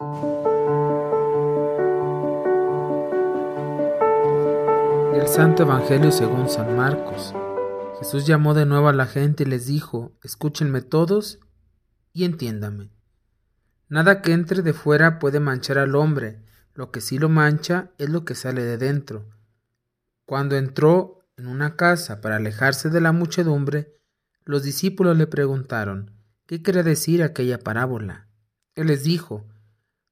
El Santo Evangelio según San Marcos. Jesús llamó de nuevo a la gente y les dijo, escúchenme todos y entiéndame. Nada que entre de fuera puede manchar al hombre, lo que sí lo mancha es lo que sale de dentro. Cuando entró en una casa para alejarse de la muchedumbre, los discípulos le preguntaron, ¿qué quería decir aquella parábola? Él les dijo,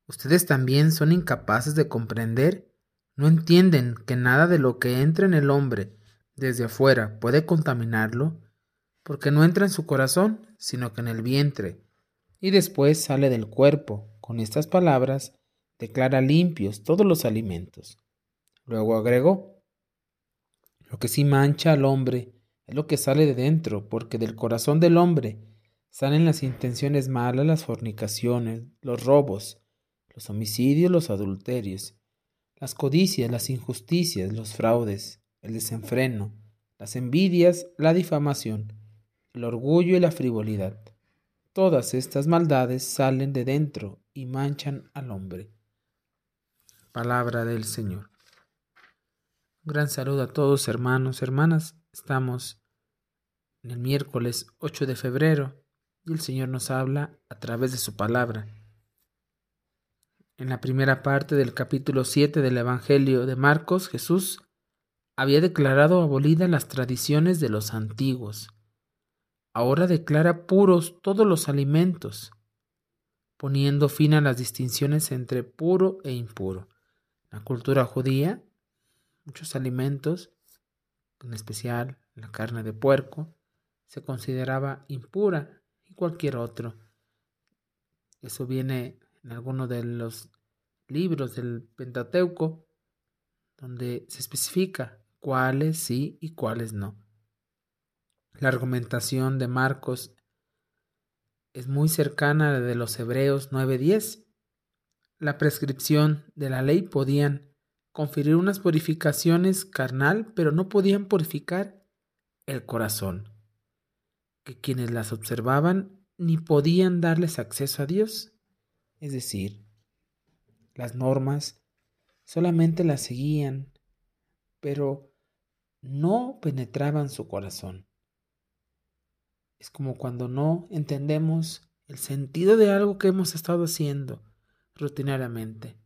¿ustedes también son incapaces de comprender? ¿No entienden que nada de lo que entra en el hombre desde afuera puede contaminarlo? Porque no entra en su corazón, sino que en el vientre, y después sale del cuerpo. Con estas palabras, declara limpios todos los alimentos. Luego agregó, lo que sí mancha al hombre es lo que sale de dentro, porque del corazón del hombre salen las intenciones malas, las fornicaciones, los robos, los homicidios, los adulterios, las codicias, las injusticias, los fraudes, el desenfreno, las envidias, la difamación, el orgullo y la frivolidad. Todas estas maldades salen de dentro y manchan al hombre. Palabra del Señor. Un gran saludo a todos hermanos, hermanas. Estamos en el miércoles 8 de febrero y el Señor nos habla a través de su palabra. En la primera parte del capítulo 7 del Evangelio de Marcos, Jesús había declarado abolidas las tradiciones de los antiguos. Ahora declara puros todos los alimentos, poniendo fin a las distinciones entre puro e impuro la cultura judía, muchos alimentos, en especial la carne de puerco, se consideraba impura y cualquier otro. Eso viene en alguno de los libros del Pentateuco, donde se especifica cuáles sí y cuáles no. La argumentación de Marcos es muy cercana a la de los Hebreos 9:10 la prescripción de la ley podían conferir unas purificaciones carnal, pero no podían purificar el corazón, que quienes las observaban ni podían darles acceso a Dios. Es decir, las normas solamente las seguían, pero no penetraban su corazón. Es como cuando no entendemos el sentido de algo que hemos estado haciendo rutinariamente.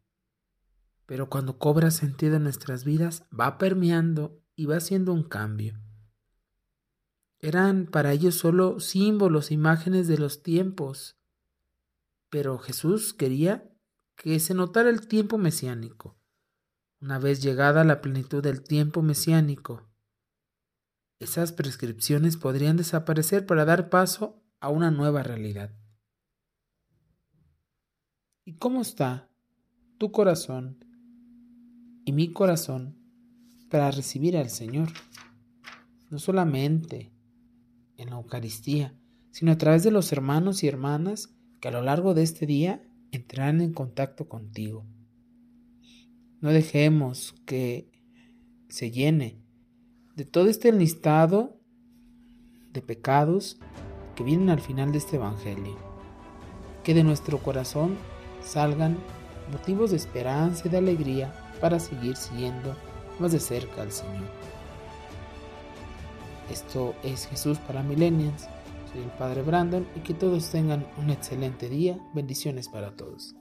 Pero cuando cobra sentido en nuestras vidas, va permeando y va haciendo un cambio. Eran para ellos solo símbolos, imágenes de los tiempos. Pero Jesús quería que se notara el tiempo mesiánico. Una vez llegada la plenitud del tiempo mesiánico, esas prescripciones podrían desaparecer para dar paso a una nueva realidad. ¿Y cómo está tu corazón y mi corazón para recibir al Señor? No solamente en la Eucaristía, sino a través de los hermanos y hermanas que a lo largo de este día entrarán en contacto contigo. No dejemos que se llene de todo este listado de pecados que vienen al final de este Evangelio. Que de nuestro corazón salgan motivos de esperanza y de alegría para seguir siguiendo más de cerca al Señor. Esto es Jesús para Millennials. Soy el Padre Brandon y que todos tengan un excelente día. Bendiciones para todos.